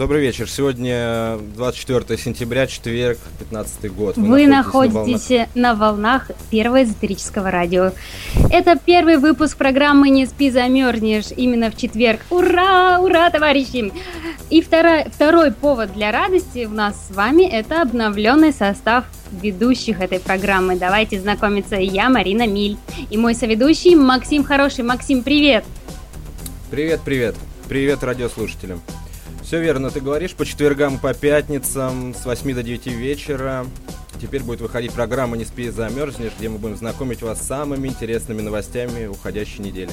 Добрый вечер. Сегодня 24 сентября, четверг, 15 год. Вы, Вы находитесь, на, волнах... на волнах первого эзотерического радио. Это первый выпуск программы «Не спи, замерзнешь» именно в четверг. Ура, ура, товарищи! И второй, второй повод для радости у нас с вами – это обновленный состав ведущих этой программы. Давайте знакомиться. Я Марина Миль и мой соведущий Максим Хороший. Максим, привет! Привет, привет. Привет радиослушателям. Все верно, ты говоришь, по четвергам по пятницам с 8 до 9 вечера. Теперь будет выходить программа «Не спи, замерзнешь», где мы будем знакомить вас с самыми интересными новостями уходящей недели.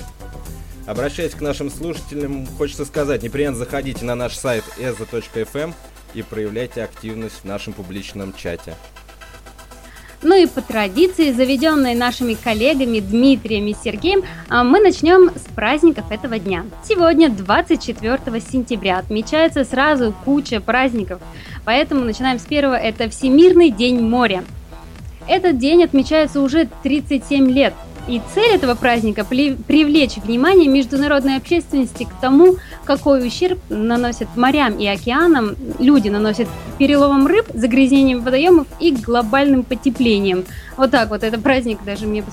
Обращаясь к нашим слушателям, хочется сказать, непременно заходите на наш сайт eza.fm и проявляйте активность в нашем публичном чате. Ну и по традиции, заведенной нашими коллегами Дмитрием и Сергеем, а, мы начнем с праздников этого дня. Сегодня, 24 сентября, отмечается сразу куча праздников, поэтому начинаем с первого, это Всемирный день моря. Этот день отмечается уже 37 лет – и цель этого праздника – привлечь внимание международной общественности к тому, какой ущерб наносят морям и океанам, люди наносят переловом рыб, загрязнением водоемов и глобальным потеплением. Вот так вот, это праздник даже мне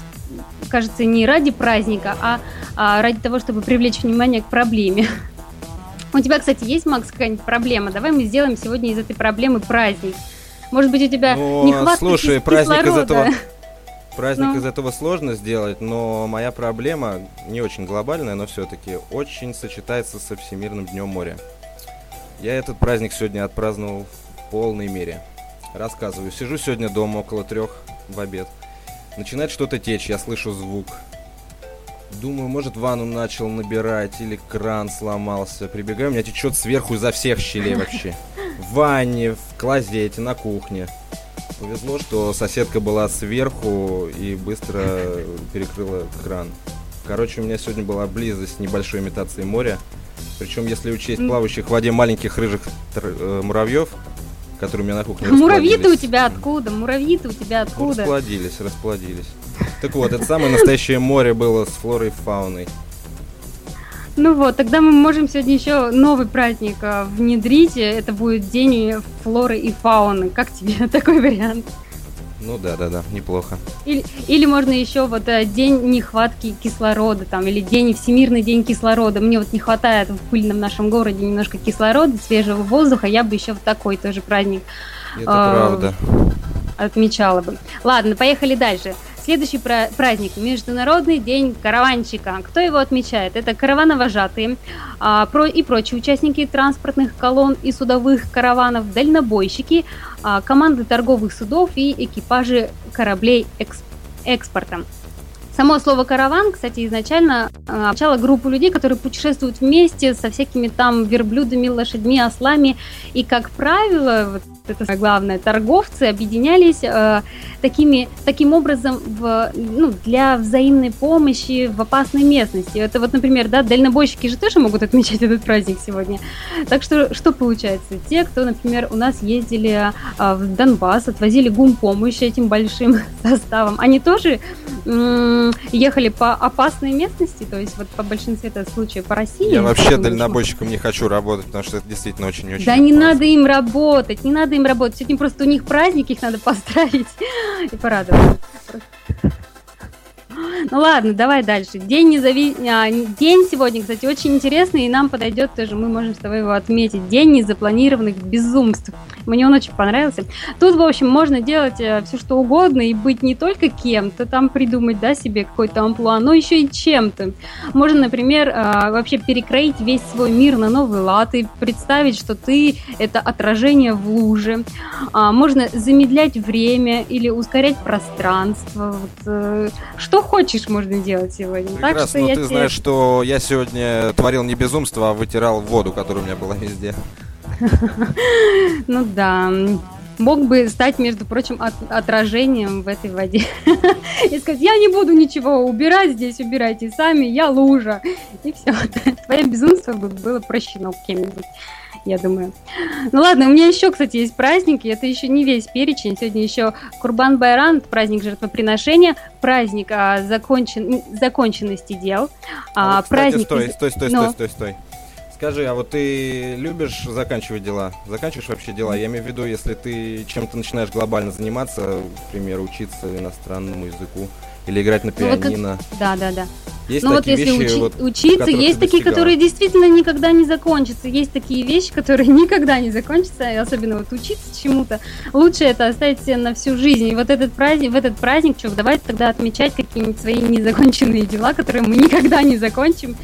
кажется не ради праздника, а, а ради того, чтобы привлечь внимание к проблеме. У тебя, кстати, есть, Макс, какая-нибудь проблема? Давай мы сделаем сегодня из этой проблемы праздник. Может быть, у тебя ну, нехватка слушай, кислорода? праздник из этого Праздник ну. из этого сложно сделать, но моя проблема не очень глобальная, но все-таки очень сочетается со Всемирным днем моря. Я этот праздник сегодня отпраздновал в полной мере. Рассказываю. Сижу сегодня дома около трех в обед. Начинает что-то течь, я слышу звук. Думаю, может ванну начал набирать или кран сломался. Прибегаю, у меня течет сверху изо всех щелей вообще. В ванне, в клозете, на кухне. Повезло, что соседка была сверху и быстро перекрыла кран. Короче, у меня сегодня была близость небольшой имитации моря. Причем, если учесть плавающих в воде маленьких рыжих э, муравьев, которые у меня на кухне Муравьи-то у тебя откуда? Муравьи-то у тебя откуда? Расплодились, расплодились. Так вот, это самое настоящее море было с флорой и фауной. Ну вот, тогда мы можем сегодня еще новый праздник э, внедрить. Это будет день флоры и фауны. Как тебе такой вариант? Ну да, да, да, неплохо. Или, или можно еще вот э, день нехватки кислорода, там, или день Всемирный день кислорода. Мне вот не хватает в пыльном нашем городе немножко кислорода, свежего воздуха. Я бы еще в такой тоже праздник. Это э, правда. Отмечала бы. Ладно, поехали дальше. Следующий праздник – Международный день караванщика. Кто его отмечает? Это каравановожатые а, про, и прочие участники транспортных колонн и судовых караванов, дальнобойщики, а, команды торговых судов и экипажи кораблей экс, экспорта. Само слово караван, кстати, изначально а, означало группу людей, которые путешествуют вместе со всякими там верблюдами, лошадьми, ослами. И, как правило, вот это самое главное, торговцы объединялись э, такими, таким образом в, ну, для взаимной помощи в опасной местности. Это вот, например, да, дальнобойщики же тоже могут отмечать этот праздник сегодня. Так что, что получается? Те, кто, например, у нас ездили э, в Донбасс, отвозили гум-помощь этим большим составом, они тоже м- ехали по опасной местности, то есть вот по большинству это случаев по России. Я вообще дальнобойщиком не хочу работать, потому что это действительно очень-очень Да опасно. не надо им работать, не надо им работать. Сегодня просто у них праздник, их надо поздравить и порадовать. Ну ладно, давай дальше. День, незави... а, День сегодня, кстати, очень интересный, и нам подойдет тоже, мы можем с тобой его отметить. День незапланированных безумств. Мне он очень понравился. Тут, в общем, можно делать э, все, что угодно, и быть не только кем-то, там придумать, да, себе какой-то амплуа, но еще и чем-то. Можно, например, э, вообще перекроить весь свой мир на новый лад и представить, что ты — это отражение в луже. А, можно замедлять время или ускорять пространство. Э, что хочешь можно делать сегодня. Прекрасно, так что ну, ты тебе... знаешь, что я сегодня творил не безумство, а вытирал воду, которая у меня была везде. Ну да. Мог бы стать, между прочим, от, отражением в этой воде. И сказать, я не буду ничего убирать здесь, убирайте сами, я лужа. И все. Твое безумство было прощено кем-нибудь я думаю. Ну ладно, у меня еще, кстати, есть праздники, это еще не весь перечень, сегодня еще Курбан Байран, праздник жертвоприношения, праздник а, закончен, законченности дел. А, а вот, праздник... стой, стой, стой, Но... стой, стой, стой. Скажи, а вот ты любишь заканчивать дела? Заканчиваешь вообще дела? Я имею в виду, если ты чем-то начинаешь глобально заниматься, например, учиться иностранному языку или играть на пианино. Ну, как... Да, да, да. Есть ну вот если вещи, учи- вот, учиться, есть такие, которые действительно никогда не закончатся. Есть такие вещи, которые никогда не закончатся, и особенно вот учиться чему-то. Лучше это оставить себе на всю жизнь. И вот этот праздник, в этот праздник, что, давайте тогда отмечать какие-нибудь свои незаконченные дела, которые мы никогда не закончим.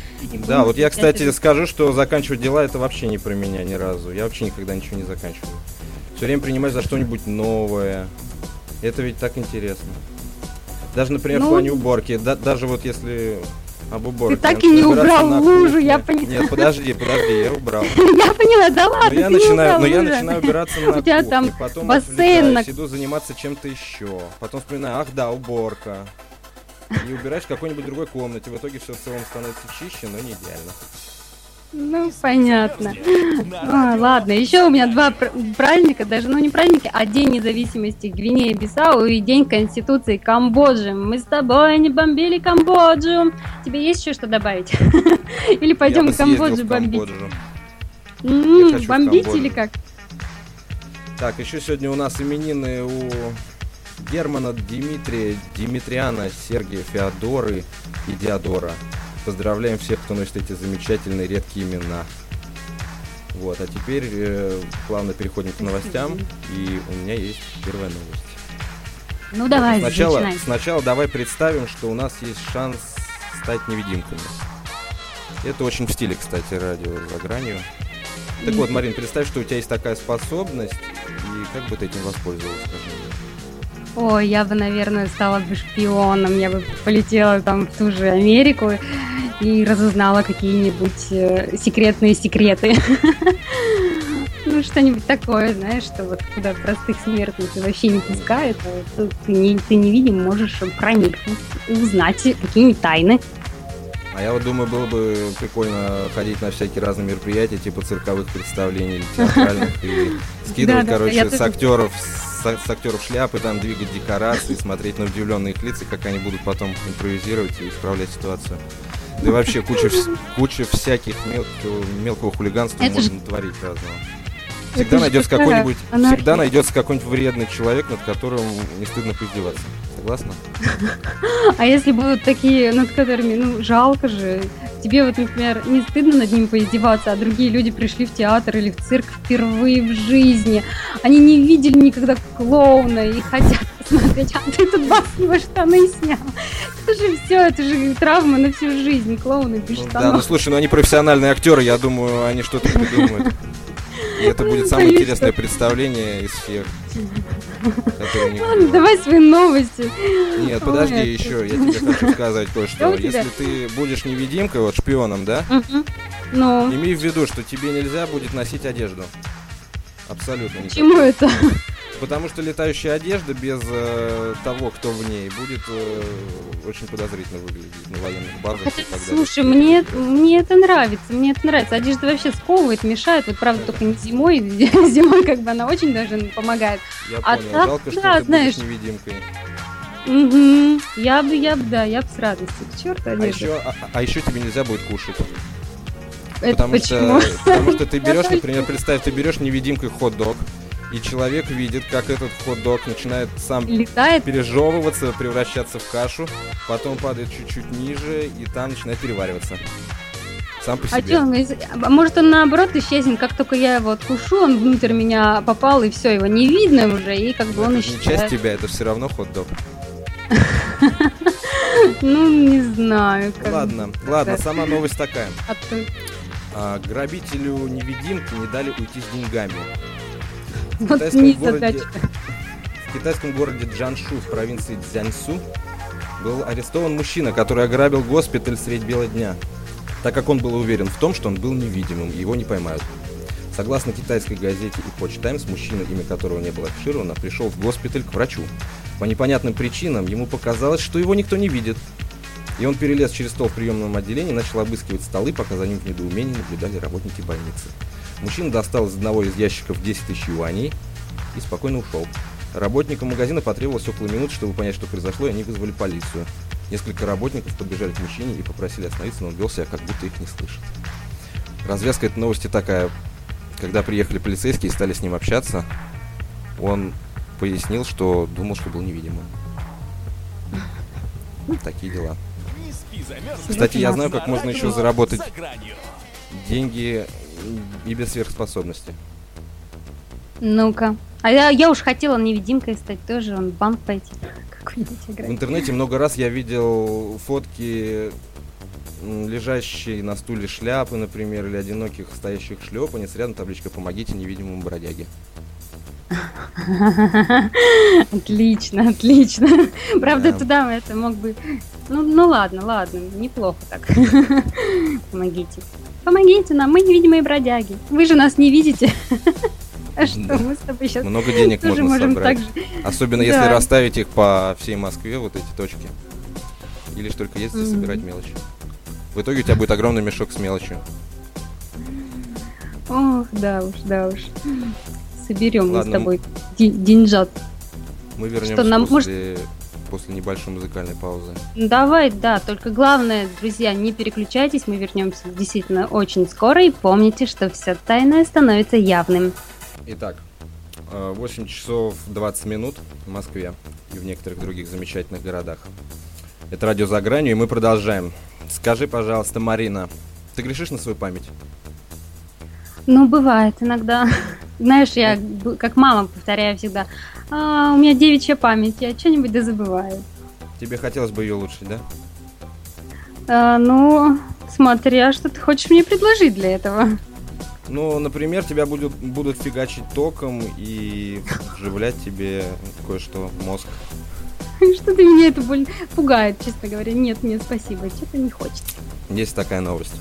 Да, вот я, кстати, это... скажу, что заканчивать дела это вообще не про меня ни разу. Я вообще никогда ничего не заканчиваю. Все время принимаюсь за что-нибудь новое. Это ведь так интересно. Даже, например, ну... в плане уборки. Да, даже вот если об уборке. Ты так и не убрал лужу, я поняла. Нет, подожди, подожди, я убрал. Я поняла, да ладно, но я начинаю, Но я начинаю убираться на тебя там потом бассейн иду заниматься чем-то еще. Потом вспоминаю, ах да, уборка. И убираешь в какой-нибудь другой комнате. В итоге все в целом становится чище, но не идеально. Ну, понятно. А, ладно, еще у меня два праздника, даже, ну, не праздники, а День независимости Гвинеи Бисау и День Конституции Камбоджи. Мы с тобой не бомбили Камбоджу. Тебе есть еще что добавить? Или пойдем Камбоджу бомбить? Бомбить или как? Так, еще сегодня у нас именины у Германа, Дмитрия, Димитриана, Сергия, Феодоры и Диодора. Поздравляем всех, кто носит эти замечательные редкие имена. Вот, а теперь э, плавно переходим к новостям, и у меня есть первая новость. Ну давай, сначала, начинай. сначала давай представим, что у нас есть шанс стать невидимками. Это очень в стиле, кстати, радио за гранью. Так вот, Марин, представь, что у тебя есть такая способность, и как бы ты этим воспользовалась, скажи. Ой, я бы, наверное, стала бы шпионом, я бы полетела там в ту же Америку и разузнала какие-нибудь э, секретные секреты. Ну, что-нибудь такое, знаешь, что вот куда простых смертных вообще не пускают, а ты, не, ты не видим, можешь проникнуть, узнать какие-нибудь тайны. А я вот думаю, было бы прикольно ходить на всякие разные мероприятия, типа цирковых представлений, театральных, и скидывать, короче, с актеров с, актеров шляпы, там двигать декорации, смотреть на удивленные их лица, как они будут потом импровизировать и исправлять ситуацию. Да и вообще куча, куча всяких мелкого, мелкого хулиганства Это можно же... творить разного. Всегда Это найдется какой-нибудь, Она... всегда найдется какой-нибудь вредный человек, над которым не стыдно поиздеваться. Согласна? А если будут такие, над которыми, ну, жалко же, тебе вот, например, не стыдно над ним поиздеваться, а другие люди пришли в театр или в цирк впервые в жизни, они не видели никогда клоуна и хотят посмотреть, а ты тут баснего штаны снял. Это же все, это же травма на всю жизнь, клоуны без ну, штанов. Да, ну слушай, ну они профессиональные актеры, я думаю, они что-то придумают. И это будет самое интересное представление из всех. Ладно, давай свои новости. Нет, подожди еще, я тебе хочу сказать кое-что. Если ты будешь невидимкой, вот шпионом, да? Ну. Имей в виду, что тебе нельзя будет носить одежду. Абсолютно. Почему это? Потому что летающая одежда без э, того, кто в ней, будет э, очень подозрительно выглядеть на военных базах. Хотя, слушай, мне, мне это нравится, мне это нравится. Одежда вообще сковывает, мешает. Вот правда, только не зимой. Зимой как бы она очень даже помогает. Я а понял. Так, Жалко, что да, ты знаешь, будешь невидимкой. Угу. Я бы, я бы, да, я бы с радостью. К черту а еще, а, а еще тебе нельзя будет кушать. Это потому почему? что, потому что ты берешь, например, представь, ты берешь невидимкой хот-дог, И человек видит, как этот хот-дог начинает сам Летает. пережевываться, превращаться в кашу, потом падает чуть-чуть ниже, и там начинает перевариваться. Сам по себе. а может он наоборот исчезнет, как только я его откушу, он внутрь меня попал, и все, его не видно уже, и как бы Но он это не часть исчезает. тебя, это все равно хот-дог. Ну, не знаю. Ладно, ладно, сама новость такая. А А, грабителю невидимки не дали уйти с деньгами. Вот китайском городе-. В китайском городе Джаншу в провинции Цзяньсу был арестован мужчина, который ограбил госпиталь средь бела дня, так как он был уверен в том, что он был невидимым, и его не поймают. Согласно китайской газете Epoch Times, мужчина, имя которого не было афишировано, пришел в госпиталь к врачу. По непонятным причинам ему показалось, что его никто не видит. И он перелез через стол в приемном отделении и начал обыскивать столы, пока за ним в недоумении наблюдали работники больницы. Мужчина достал из одного из ящиков 10 тысяч юаней и спокойно ушел. Работникам магазина потребовалось около минуты, чтобы понять, что произошло, и они вызвали полицию. Несколько работников подбежали к мужчине и попросили остановиться, но он вел себя, как будто их не слышит. Развязка этой новости такая. Когда приехали полицейские и стали с ним общаться, он пояснил, что думал, что был невидимым. Такие дела. Кстати, я знаю, На как можно еще заработать деньги и без сверхспособности. Ну-ка. А я, я уж хотела невидимкой стать тоже, он банк пойти. В интернете много раз я видел фотки лежащие на стуле шляпы, например, или одиноких стоящих шлепанец, рядом табличка «Помогите невидимому бродяге». Отлично, отлично. Правда, Да. туда это мог бы... Ну, ну ладно, ладно, неплохо так. Помогите. Помогите нам, мы невидимые бродяги. Вы же нас не видите. А что, Да. мы с тобой сейчас Много денег тоже можно можем собрать. так же... Особенно если Да. расставить их по всей Москве, вот эти точки. И лишь только ездить Мгм. собирать мелочи. В итоге у тебя будет огромный мешок с мелочью. Ох, да уж, да уж. Соберем мы с тобой де- деньжат. Мы вернемся нам после, после небольшой музыкальной паузы. Ну, Давай, да, только главное, друзья, не переключайтесь, мы вернемся действительно очень скоро, и помните, что все тайное становится явным. Итак, э, 8 часов 20 минут в Москве и в некоторых других замечательных городах. Это радио за гранью, и мы продолжаем. Скажи, пожалуйста, Марина, ты грешишь на свою память? Ну, бывает иногда. Знаешь, я б- как мама повторяю всегда, «А, у меня девичья память, я что-нибудь да забываю. Тебе хотелось бы ее улучшить, да? А, ну, смотря, что ты хочешь мне предложить для этого. Ну, например, тебя будут, будут фигачить током и вживлять тебе кое-что в мозг. Что-то меня это больно пугает, честно говоря. Нет, нет, спасибо, что-то не хочется. Есть такая новость.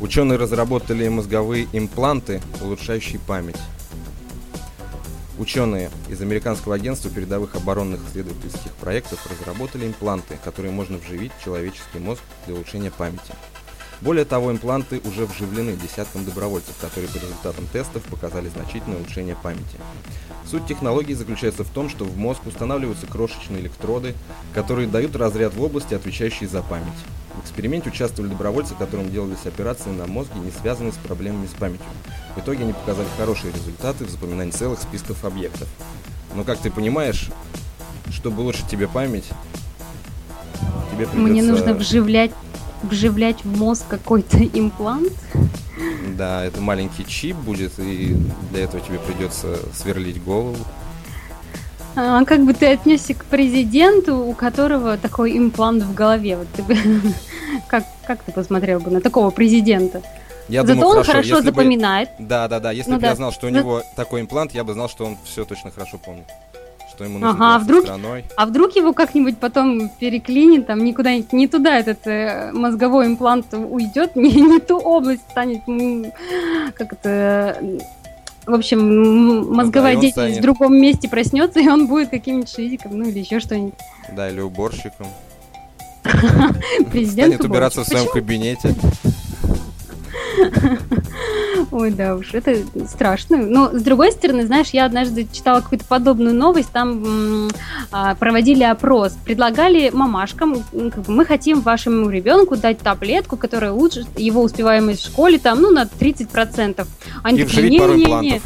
Ученые разработали мозговые импланты, улучшающие память. Ученые из американского агентства передовых оборонных исследовательских проектов разработали импланты, которые можно вживить в человеческий мозг для улучшения памяти. Более того, импланты уже вживлены десяткам добровольцев, которые по результатам тестов показали значительное улучшение памяти. Суть технологии заключается в том, что в мозг устанавливаются крошечные электроды, которые дают разряд в области, отвечающей за память. В эксперименте участвовали добровольцы, которым делались операции на мозге, не связанные с проблемами с памятью. В итоге они показали хорошие результаты в запоминании целых списков объектов. Но, как ты понимаешь, чтобы улучшить тебе память, тебе придется... Мне нужно вживлять, вживлять в мозг какой-то имплант. Да, это маленький чип будет, и для этого тебе придется сверлить голову. А как бы ты отнесся к президенту, у которого такой имплант в голове? Вот ты бы, как, как ты посмотрел бы на такого президента? Я Зато думаю, он хорошо если бы- запоминает. Да, да, да. Если Ну бы я да. знал, что у Ну- него такой имплант, я бы знал, что он все точно хорошо помнит. Что ему нужно Ага, со вдруг- страной. А вдруг его как-нибудь потом переклинит, там никуда не туда этот э, мозговой имплант уйдет, не, не ту область станет, как это, в общем, мозговая и он деятельность станет- в другом месте проснется, и он будет каким-нибудь шизиком, ну или еще что-нибудь. Да, или уборщиком. Президент Станет убираться в своем кабинете. Ой, да уж, это страшно. Но, с другой стороны, знаешь, я однажды читала какую-то подобную новость, там а, проводили опрос, предлагали мамашкам, как бы, мы хотим вашему ребенку дать таблетку, которая улучшит его успеваемость в школе, там, ну, на 30%. Они И такие, вживить пару «Не-не-не».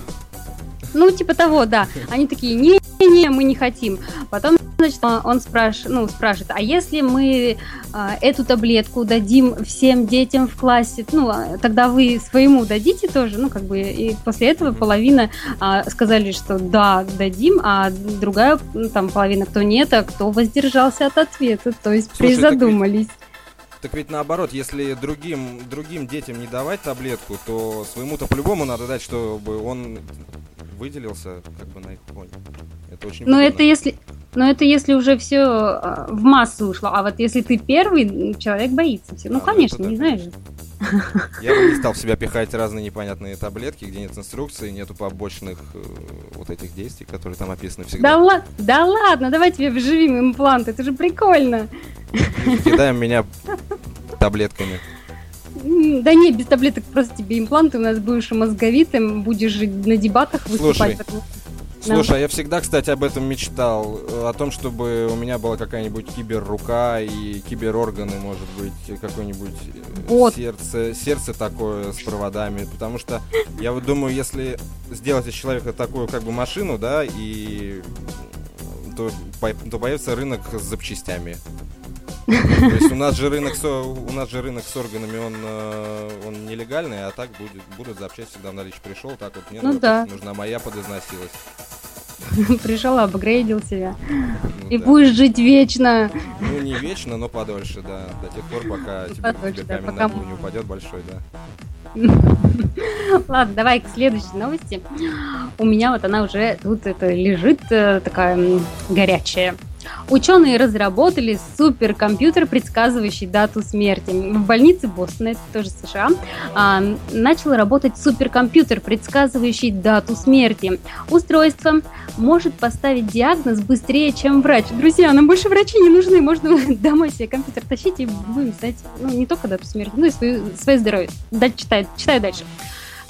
Ну, типа того, да. Они такие, не-не, мы не хотим. Потом, значит, он спрашивает, ну, спрашивает, а если мы а, эту таблетку дадим всем детям в классе, ну, а, тогда вы своему дадите тоже, ну, как бы, и после этого половина а, сказали, что да, дадим, а другая, ну, там, половина, кто нет, а кто воздержался от ответа, то есть Слушай, призадумались. Так так ведь наоборот, если другим, другим детям не давать таблетку, то своему-то по-любому надо дать, чтобы он выделился как бы на их фоне. Это очень Но это если, но это если уже все а, в массу ушло. А вот если ты первый, человек боится все. Ну, а, конечно, не знаешь же. Я бы не стал в себя пихать разные непонятные таблетки, где нет инструкции, нету побочных э, вот этих действий, которые там описаны всегда. Да, ла- да ладно, давай тебе вживим имплант, это же прикольно. Кидаем меня таблетками. Да не, без таблеток просто тебе импланты, у нас будешь мозговитым, будешь на дебатах выступать. Слушай, Слушай, а я всегда, кстати, об этом мечтал. О том, чтобы у меня была какая-нибудь киберрука и киберорганы, может быть, какое-нибудь э, вот. сердце, сердце такое с проводами. Потому что я вот думаю, если сделать из человека такую как бы машину, да, и то, то появится рынок с запчастями. То есть у нас же рынок с, у нас же рынок с органами, он, э, он нелегальный, а так будет, будут запчасти всегда в наличие пришел, так вот мне ну, да. нужна моя подизносилась. Пришел, апгрейдил себя. Ну, и да. будешь жить вечно. Ну, не вечно, но подольше, да. До тех пор, пока тебе, подольше, тебе да, пока... не упадет большой, да. Ладно, давай к следующей новости. У меня вот она уже тут это лежит э, такая горячая. Ученые разработали суперкомпьютер, предсказывающий дату смерти. В больнице Бостона, это тоже США, а, начал работать суперкомпьютер, предсказывающий дату смерти. Устройство может поставить диагноз быстрее, чем врач. Друзья, нам больше врачи не нужны, можно домой себе компьютер тащить и будем знать, ну, не только дату смерти, но и свое, свое здоровье. Дальше читай, читай дальше.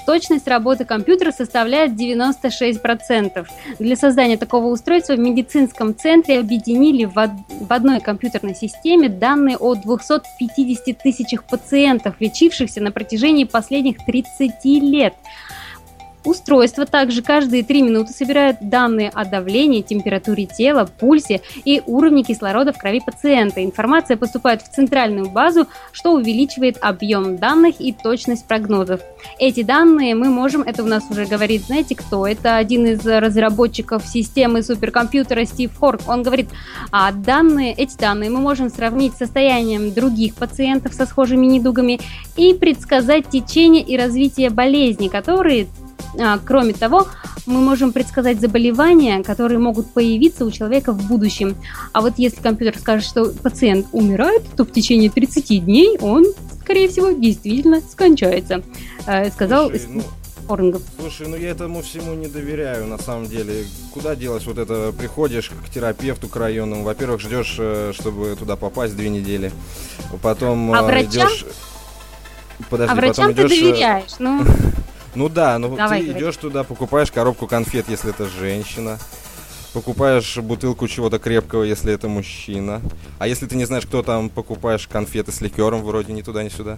Точность работы компьютера составляет 96%. Для создания такого устройства в медицинском центре объединили в, в одной компьютерной системе данные о 250 тысячах пациентов, лечившихся на протяжении последних 30 лет. Устройство также каждые 3 минуты собирает данные о давлении, температуре тела, пульсе и уровне кислорода в крови пациента. Информация поступает в центральную базу, что увеличивает объем данных и точность прогнозов. Эти данные мы можем, это у нас уже говорит, знаете кто? Это один из разработчиков системы суперкомпьютера Стив Хорк. Он говорит, а данные, эти данные мы можем сравнить с состоянием других пациентов со схожими недугами и предсказать течение и развитие болезни, которые кроме того, мы можем предсказать заболевания, которые могут появиться у человека в будущем. А вот если компьютер скажет, что пациент умирает, то в течение 30 дней он, скорее всего, действительно скончается, э, сказал Слушай, ну... Орнгов. Слушай, ну я этому всему не доверяю, на самом деле. Куда делать вот это? Приходишь к терапевту, к районному. Во-первых, ждешь, э, чтобы туда попасть две недели. Потом а врачам? идешь... Подожди, а врачам потом идешь... ты доверяешь, ну... Ну да, ну Давай, ты говори. идешь туда, покупаешь коробку конфет, если это женщина. Покупаешь бутылку чего-то крепкого, если это мужчина. А если ты не знаешь, кто там, покупаешь конфеты с ликером, вроде ни туда, ни сюда.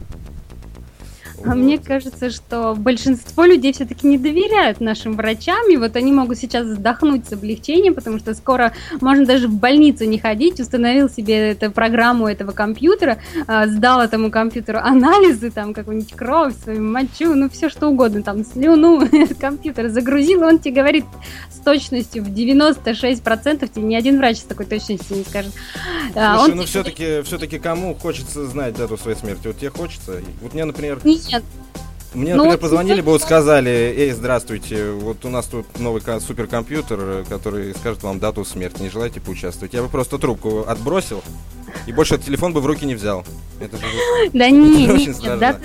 А мне кажется, что большинство людей все-таки не доверяют нашим врачам, и вот они могут сейчас вздохнуть с облегчением, потому что скоро можно даже в больницу не ходить, установил себе эту программу этого компьютера, а, сдал этому компьютеру анализы, там какую-нибудь кровь, свою мочу, ну все что угодно, там слюну, компьютер загрузил, он тебе говорит точностью в 96%, тебе ни один врач с такой точностью не скажет. А, Слушай, он ну все-таки, все-таки кому хочется знать дату своей смерти? Вот тебе хочется? Вот мне, например... Нет. Мне, ну, например, позвонили бы, вот сказали, эй, здравствуйте, вот у нас тут новый суперкомпьютер, который скажет вам дату смерти, не желаете поучаствовать? Я бы просто трубку отбросил и больше телефон бы в руки не взял. Это же да не, не, дата,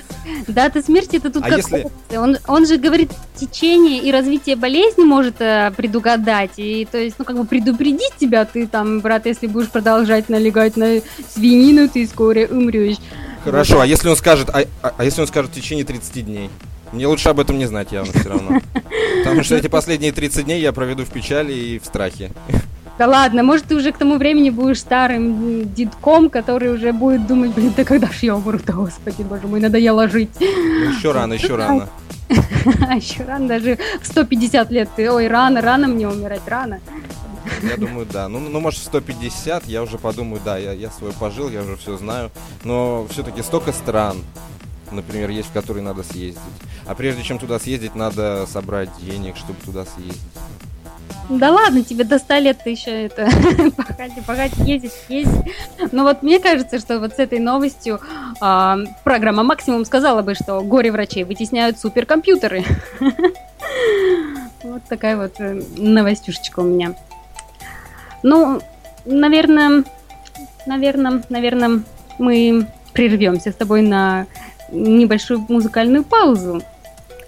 дата смерти это тут а как если... он, он же говорит течение и развитие болезни может э, предугадать, и то есть, ну, как бы предупредить тебя, ты там, брат, если будешь продолжать налегать на свинину, ты скоро умрешь. Хорошо, а если он скажет, а, а, а если он скажет в течение 30 дней? Мне лучше об этом не знать явно все равно. Потому что эти последние 30 дней я проведу в печали и в страхе. Да ладно, может, ты уже к тому времени будешь старым детком, который уже будет думать, блин, да когда ж я умру-то, господи, боже мой, надоело жить. Ну, еще рано, еще рано. Еще рано, даже в 150 лет ты, ой, рано, рано мне умирать, рано. Я думаю, да. Ну, ну, может, 150, я уже подумаю, да, я, я свой пожил, я уже все знаю. Но все-таки столько стран, например, есть, в которые надо съездить. А прежде чем туда съездить, надо собрать денег, чтобы туда съездить. Да ладно, тебе до 100 лет ты еще это пахать, пахать, ездить, ездить. Но вот мне кажется, что вот с этой новостью а, программа «Максимум» сказала бы, что горе-врачей вытесняют суперкомпьютеры. Вот такая вот э, новостюшечка у меня. Ну, наверное, наверное, наверное, мы прервемся с тобой на небольшую музыкальную паузу.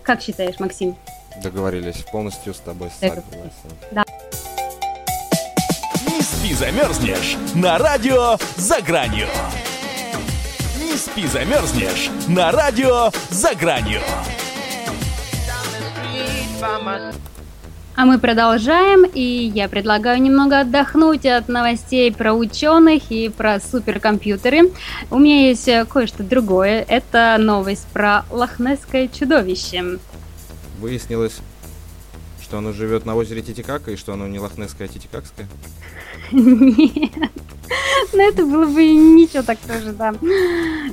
Как считаешь, Максим? Договорились, полностью с тобой согласен. Да. Не спи, замерзнешь на радио «За гранью». Не спи, замерзнешь на радио «За гранью». А мы продолжаем, и я предлагаю немного отдохнуть от новостей про ученых и про суперкомпьютеры. У меня есть э, кое-что другое. Это новость про лохнесское чудовище. Выяснилось, что оно живет на озере Титикака и что оно не лохнесское, а титикакское? Нет. Ну, это было бы ничего так тоже, да.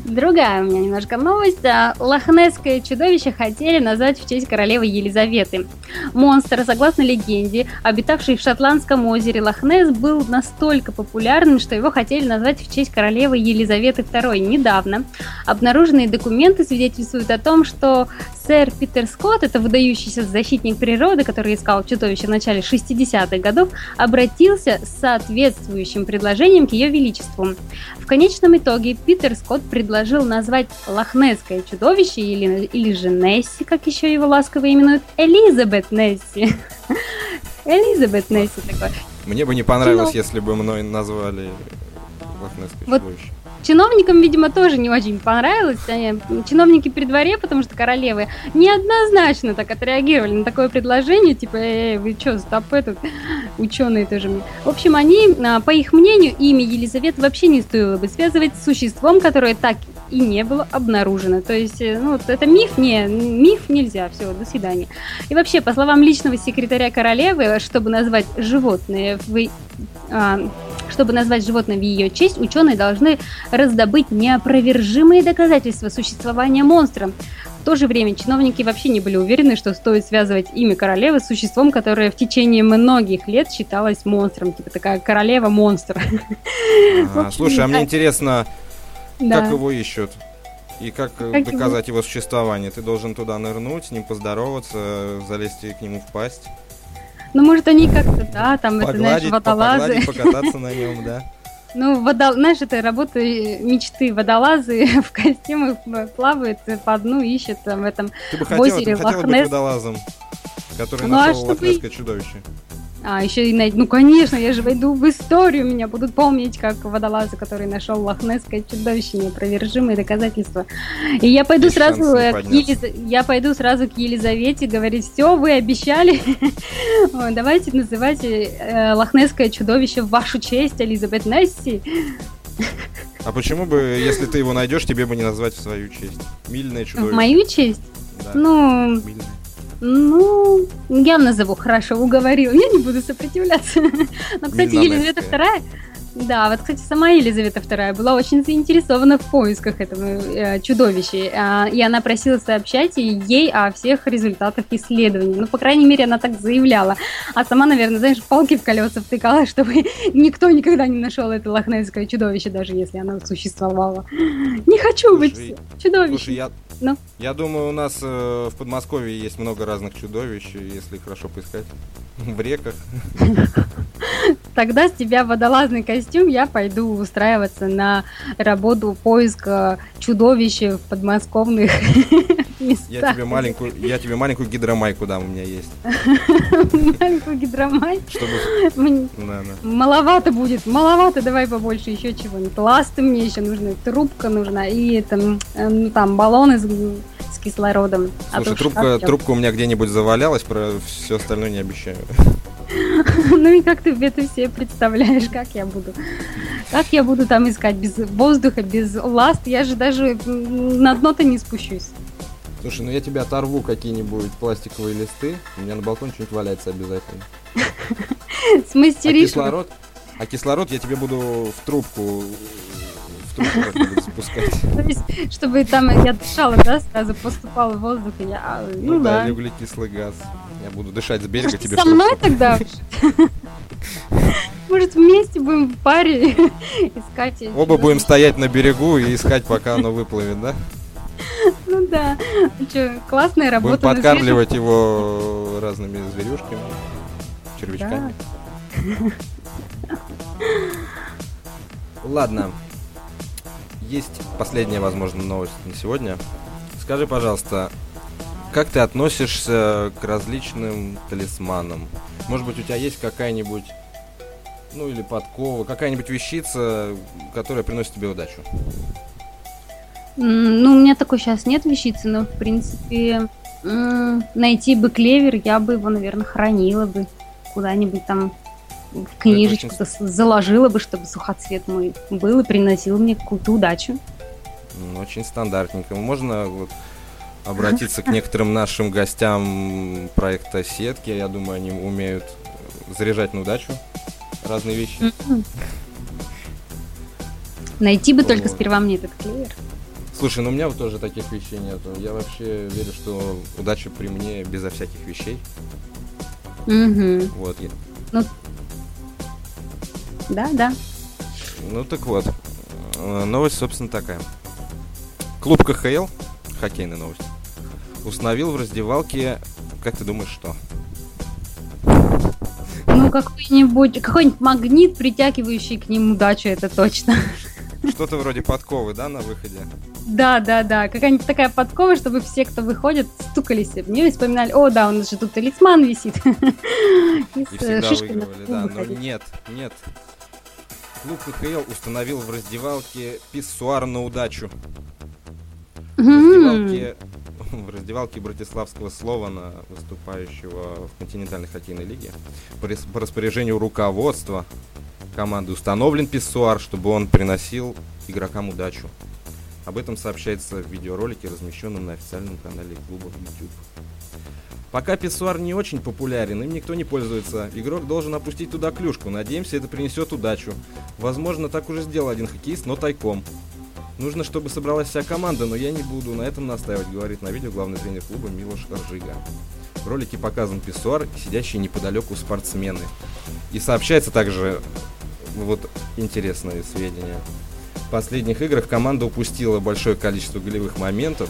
Другая у меня немножко новость. Лохнесское чудовище хотели назвать в честь королевы Елизаветы. Монстр, согласно легенде, обитавший в шотландском озере Лохнес, был настолько популярным, что его хотели назвать в честь королевы Елизаветы II. Недавно обнаруженные документы свидетельствуют о том, что сэр Питер Скотт, это выдающийся защитник природы, который искал чудовище в начале 60-х годов, обратился с соответствующим предложением к ее величеству. В конечном итоге Питер Скотт предложил назвать лохнесское чудовище, или, или же Несси, как еще его ласково именуют, Элизабет Несси. Элизабет Несси такой. Мне бы не понравилось, если бы мной назвали лохнесское вот чудовище. Чиновникам, видимо, тоже не очень понравилось. Они, чиновники при дворе, потому что королевы неоднозначно так отреагировали на такое предложение. Типа, эй, вы что, стоп, этот ученые тоже мне. В общем, они, а, по их мнению, имя Елизаветы вообще не стоило бы связывать с существом, которое так и не было обнаружено. То есть, э, ну, это миф, не, миф нельзя, все, до свидания. И вообще, по словам личного секретаря королевы, чтобы назвать животное в а, чтобы назвать животное в ее честь, ученые должны раздобыть неопровержимые доказательства существования монстра. В то же время чиновники вообще не были уверены, что стоит связывать имя королевы с существом, которое в течение многих лет считалось монстром. Типа такая королева-монстр. А, слушай, а мне интересно, как его ищут? И как, как доказать его? существование? Ты должен туда нырнуть, с ним поздороваться, залезть к нему в пасть. Ну, может, они как-то, да, там, это, знаешь, водолазы. покататься на нем, да. Ну, водол... знаешь, это работа мечты. Водолазы в костюмах плавают по дну, ищут там в этом Ты бы хотела, озере ты бы хотела быть водолазом, который ну, нашел а лохнесское чудовище. А, еще и найти. Ну, конечно, я же войду в историю, меня будут помнить как водолазы, который нашел лохнесское чудовище, неопровержимые доказательства. И я пойду Есть сразу к Елиз... я пойду сразу к Елизавете говорить, все, вы обещали, давайте называть э, лохнесское чудовище в вашу честь, Элизабет Несси. А почему бы, если ты его найдешь, тебе бы не назвать в свою честь? Мильное чудовище. В мою честь? Да. Ну, Мильное. Ну, я назову, хорошо, уговорил. Я не буду сопротивляться. Но, кстати, Елизавета II... Да, вот, кстати, сама Елизавета II была очень заинтересована в поисках этого э, чудовища, э, и она просила сообщать ей о всех результатах исследований. Ну, по крайней мере, она так заявляла. А сама, наверное, знаешь, палки в колеса втыкала, чтобы никто никогда не нашел это лохнесское чудовище, даже если оно существовало. Не хочу слушай, быть чудовищем. Слушай, я, ну? я думаю, у нас э, в Подмосковье есть много разных чудовищ, если хорошо поискать. В реках. Тогда с тебя водолазный костюм, я пойду устраиваться на работу поиска чудовища в подмосковных Я тебе маленькую, я тебе маленькую гидромайку дам, у меня есть. Маленькую гидромайку? Чтобы... Маловато будет, маловато, давай побольше еще чего-нибудь. Ласты мне еще нужны, трубка нужна и там, э, ну, там баллоны с кислородом. А Слушай, трубка, трубка у меня где-нибудь завалялась, про все остальное не обещаю. Ну и как ты это все представляешь, как я буду? Как я буду там искать без воздуха, без ласт? Я же даже на дно-то не спущусь. Слушай, ну я тебе оторву какие-нибудь пластиковые листы. У меня на балконе что-нибудь валяется обязательно. А Смастеришь. кислород? А кислород я тебе буду в трубку спускать. То есть, чтобы там я дышала, да, сразу поступал воздух, и я, а, ну да, да. или углекислый газ. Я буду дышать с берега Может, тебе со мной тогда? Может, вместе будем в паре искать... Оба будем стоять на берегу и искать, пока оно выплывет, да? Ну да. Че, классная Будем работа. на подкармливать его разными зверюшками, червячками. Ладно. Есть последняя, возможно, новость на сегодня. Скажи, пожалуйста, как ты относишься к различным талисманам? Может быть, у тебя есть какая-нибудь, ну или подкова, какая-нибудь вещица, которая приносит тебе удачу? Ну, у меня такой сейчас нет вещицы, но, в принципе, найти бы клевер, я бы его, наверное, хранила бы куда-нибудь там в книжечку очень заложила бы, чтобы сухоцвет мой был и приносил мне какую-то удачу. Ну, Очень стандартненько. Можно вот обратиться к некоторым нашим гостям проекта сетки. Я думаю, они умеют заряжать на удачу разные вещи. Найти бы только сперва мне этот клевер. Слушай, ну у меня вот тоже таких вещей нету. Я вообще верю, что удача при мне безо всяких вещей. Мгм. Вот. я- Да, да. Ну так вот. Э, Новость, собственно, такая. Клуб КХЛ, хоккейная новость, установил в раздевалке, как ты думаешь, что? Ну, какой-нибудь какой-нибудь магнит, притягивающий к ним удачу, это точно. Что-то вроде подковы, да, на выходе? Да, да, да. Какая-нибудь такая подкова, чтобы все, кто выходит, стукались в нее и вспоминали, о, да, у нас же тут талисман висит. И э, всегда выигрывали, да. Но нет, нет. Клуб КХЛ установил в раздевалке писсуар на удачу. В раздевалке, в раздевалке Братиславского Слована, выступающего в континентальной хоккейной лиге, по распоряжению руководства команды установлен писсуар, чтобы он приносил игрокам удачу. Об этом сообщается в видеоролике, размещенном на официальном канале клуба YouTube. Пока писсуар не очень популярен, им никто не пользуется. Игрок должен опустить туда клюшку. Надеемся, это принесет удачу. Возможно, так уже сделал один хоккеист, но тайком. Нужно, чтобы собралась вся команда, но я не буду на этом настаивать, говорит на видео главный тренер клуба Милош Ржига. В ролике показан писсуар и сидящие неподалеку спортсмены. И сообщается также вот интересные сведения. Последних играх команда упустила большое количество голевых моментов.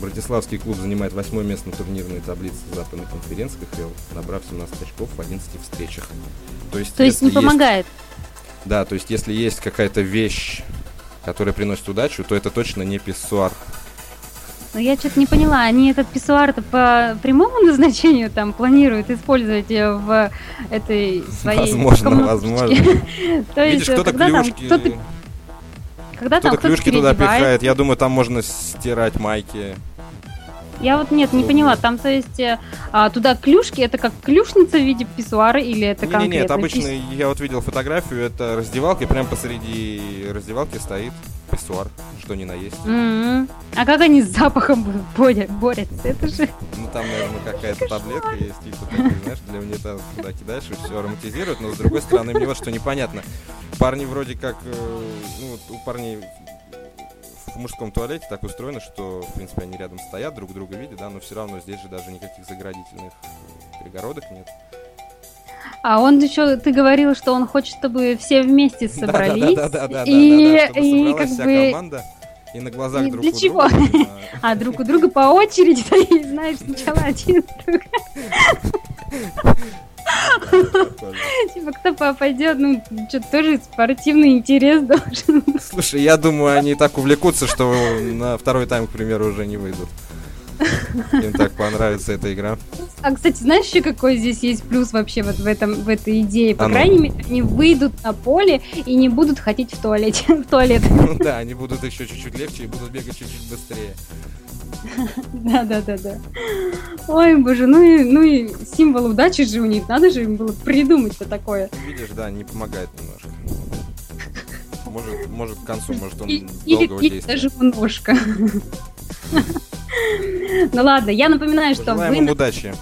Братиславский клуб занимает восьмое место на турнирной таблице западной конференции КХЛ, набрав 17 очков в 11 встречах. То есть, То есть не помогает. да, то есть если есть какая-то вещь, которая приносит удачу, то это точно не писсуар. Но я что-то не поняла, они этот писсуар-то по прямому назначению там планируют использовать в этой своей Возможно, возможно. То есть, Видишь, э, кто-то когда кто-то там кто-то клюшки туда переодевает. пихает. Я думаю, там можно стирать майки. Я вот нет, не поняла. Там, то есть, э, а, туда клюшки, это как клюшница в виде писсуара или это Не, не, конкретно? нет, обычно пис- я вот видел фотографию, это раздевалка, и прям посреди раздевалки стоит писсуар, что ни на есть. М-м. А как они с запахом боря- борются? Это же... Ну там, наверное, какая-то таблетка есть, типа, такой, знаешь, для унитаза туда кидаешь и все ароматизирует, но с другой стороны, мне вот что непонятно. Парни вроде как, э, ну, вот у парней в мужском туалете так устроено, что, в принципе, они рядом стоят, друг друга видят, да, но все равно здесь же даже никаких заградительных перегородок нет. А он еще, ты говорил, что он хочет, чтобы все вместе собрались. Да-да-да-да-да-да-да, и, да, чтобы и собралась как вся бы... команда и на глазах и друг для у чего? друга. да. А друг у друга по очереди, и знаешь, сначала один друг. Типа, кто попадет, ну, что-то тоже спортивный интерес должен. Слушай, я думаю, они так увлекутся, что на второй тайм, к примеру, уже не выйдут. Им так понравится эта игра. А, кстати, знаешь еще какой здесь есть плюс вообще вот в, этом, в этой идее? По А ну. крайней мере, они выйдут на поле и не будут ходить в туалете, в туалет. Ну да, они будут еще чуть-чуть легче и будут бегать чуть-чуть быстрее. Да, да, да, да. Ой, боже, ну и, ну и символ удачи же у них, надо же им было придумать-то такое. Видишь, да, не помогает немножко. Может, может к концу, может он И- Или, долгого или действия. даже немножко. Ну ладно, я напоминаю, что вы... им удачи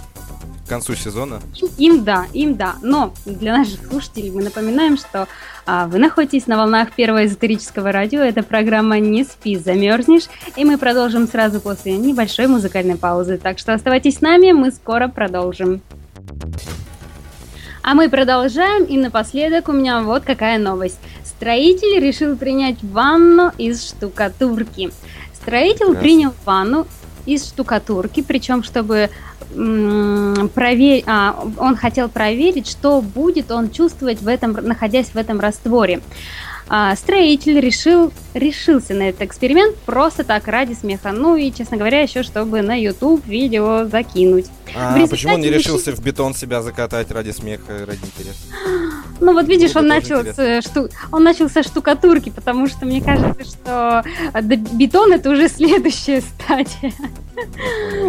к концу сезона. Им да, им да. Но для наших слушателей мы напоминаем, что а, вы находитесь на волнах первого эзотерического радио. Это программа «Не спи, замерзнешь». И мы продолжим сразу после небольшой музыкальной паузы. Так что оставайтесь с нами, мы скоро продолжим. А мы продолжаем, и напоследок у меня вот какая новость. Строитель решил принять ванну из штукатурки. Строитель принял ванну из штукатурки, причем чтобы проверить, а, он хотел проверить, что будет он чувствовать в этом, находясь в этом растворе. А, строитель решил, решился на этот эксперимент просто так ради смеха. Ну и, честно говоря, еще чтобы на YouTube видео закинуть. А результате почему он не решил- решился в бетон себя закатать ради смеха, ради интереса? Ну вот видишь, он начал, с, э, шту... он начал со штукатурки, потому что мне кажется, что э, бетон это уже следующая стадия.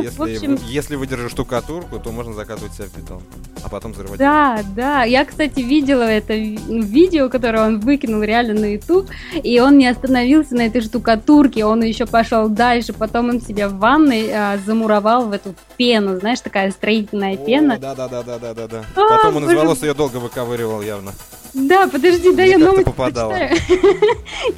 Если, общем- если выдержишь штукатурку, то можно закатывать себя в бетон, а потом взрывать. Да, да. Я, кстати, видела это ви- видео, которое он выкинул реально на YouTube, и он не остановился на этой штукатурке, он еще пошел дальше, потом он себя в ванной а, замуровал в эту пену, знаешь, такая строительная пена. Да, да, да, да, да, да, да. А, Потом он из волос ее долго выковыривал явно. Да, подожди, дай я новость попадало. дочитаю.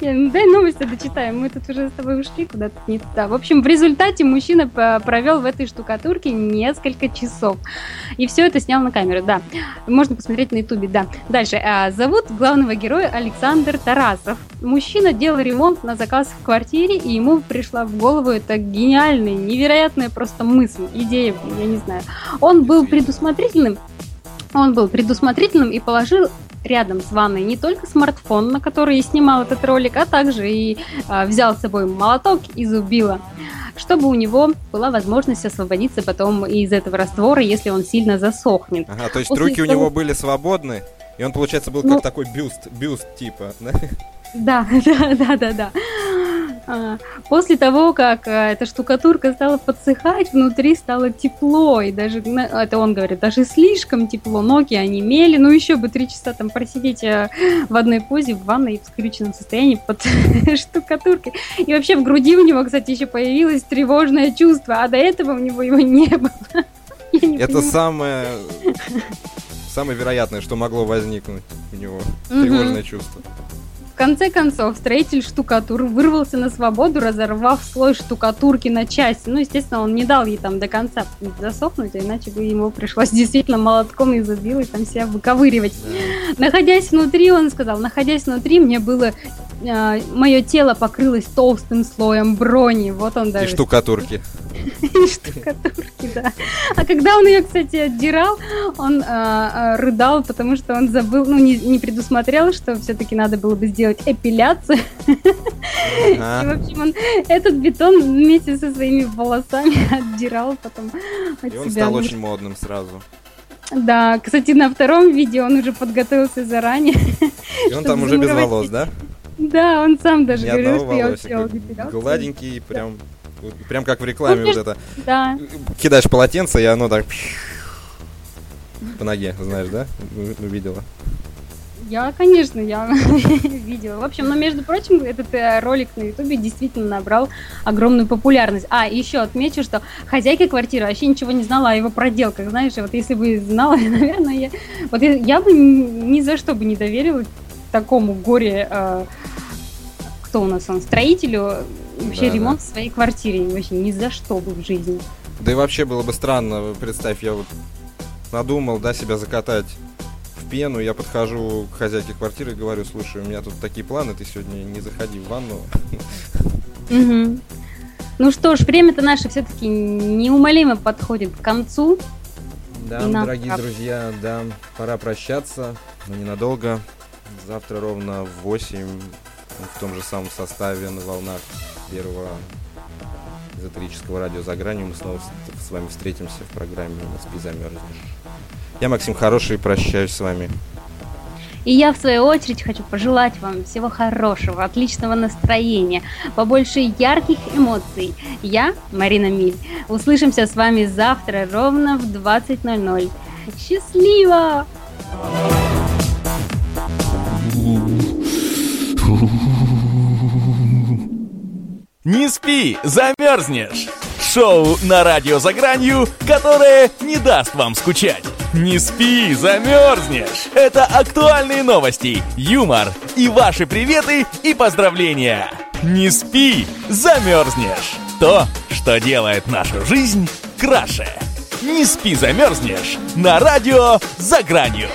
Ну Дай новость дочитаем. Мы тут уже с тобой ушли куда-то не туда. В общем, в результате мужчина по- провел в этой штукатурке несколько часов. И все это снял на камеру, да. Можно посмотреть на ютубе, да. Дальше. А, Зовут главного героя Александр Тарасов. Мужчина делал ремонт на заказ в квартире, и ему пришла в голову эта гениальная, невероятная просто мысль, идея, я не знаю. Он был предусмотрительным, он был предусмотрительным и положил рядом с ванной не только смартфон, на который и снимал этот ролик, а также и а, взял с собой молоток и зубило, чтобы у него была возможность освободиться потом из этого раствора, если он сильно засохнет. Ага, то есть После руки у того- него были свободны, и он, получается, был Ну- как такой бюст, бюст типа. да? Да, да, да, да, да. А, После того, как а, эта штукатурка стала подсыхать, внутри стало тепло, и даже, на- это он говорит, даже слишком тепло, ноги онемели, ну еще бы три часа там просидеть а, в одной позе в ванной в скрюченном состоянии под штукатуркой. И вообще в груди у него, кстати, еще появилось тревожное чувство, а до этого у него его не было. Не Это понимаю. самое... Самое вероятное, что могло возникнуть у него. Тревожное чувство. В конце концов, строитель штукатур вырвался на свободу, разорвав слой штукатурки на части. Ну, естественно, он не дал ей там до конца засохнуть, а иначе бы ему пришлось действительно молотком и зубилой там себя выковыривать. Находясь внутри, он сказал, находясь внутри, мне было... мое тело покрылось толстым слоем брони. Вот он И даже... штукатурки. И штукатурки, да. А когда он ее, кстати, отдирал, он а, а, рыдал, потому что он забыл, ну, не предусмотрел, что все-таки надо было бы сделать эпиляцию. И, Ага. в общем, он этот бетон вместе со своими волосами отдирал потом от И он себя. стал очень модным сразу. Да, кстати, на втором видео он уже подготовился заранее. И он там уже без волос, да? Да, он сам даже Ни говорил, что я эпиляцию. Гладенький, прям... Прям как в рекламе Ну, вот это. Да. Кидаешь полотенце, и оно так... По ноге, знаешь, да? Ну, Видела. Я, конечно, я видела. В общем, но между прочим, этот э, ролик на Ютубе действительно набрал огромную популярность. А, еще отмечу, что хозяйка квартиры вообще ничего не знала о его проделках. Знаешь, вот если бы знала, наверное, я, вот я, я бы ни за что бы не доверила такому горе, э, кто у нас он, строителю, вообще Да, ремонт в своей квартире. Вообще ни за что бы в жизни. Да и вообще было бы странно, представь, я вот надумал, да, себя закатать пену, я подхожу к хозяйке квартиры и говорю, слушай, у меня тут такие планы, ты сегодня не заходи в ванну. Мгм. Ну что ж, время-то наше все-таки неумолимо подходит к концу. Да, нам дорогие пора. друзья, да, пора прощаться, но ненадолго. Завтра ровно в 8 в том же самом составе на волнах первого эзотерического радио «За гранью» мы снова с вами встретимся в программе «Не спи, замерзнешь». Я Максим Хороший, прощаюсь с вами. И я, в свою очередь, хочу пожелать вам всего хорошего, отличного настроения, побольше ярких эмоций. Я, Марина Миль. Услышимся с вами завтра ровно в 20.00. Счастливо! Не спи, замерзнешь! Шоу на радио «За гранью», которое не даст вам скучать. Не спи, замерзнешь. Это актуальные новости, юмор и ваши приветы и поздравления. Не спи, замерзнешь. То, что делает нашу жизнь краше. Не спи, замерзнешь. На радио «За гранью».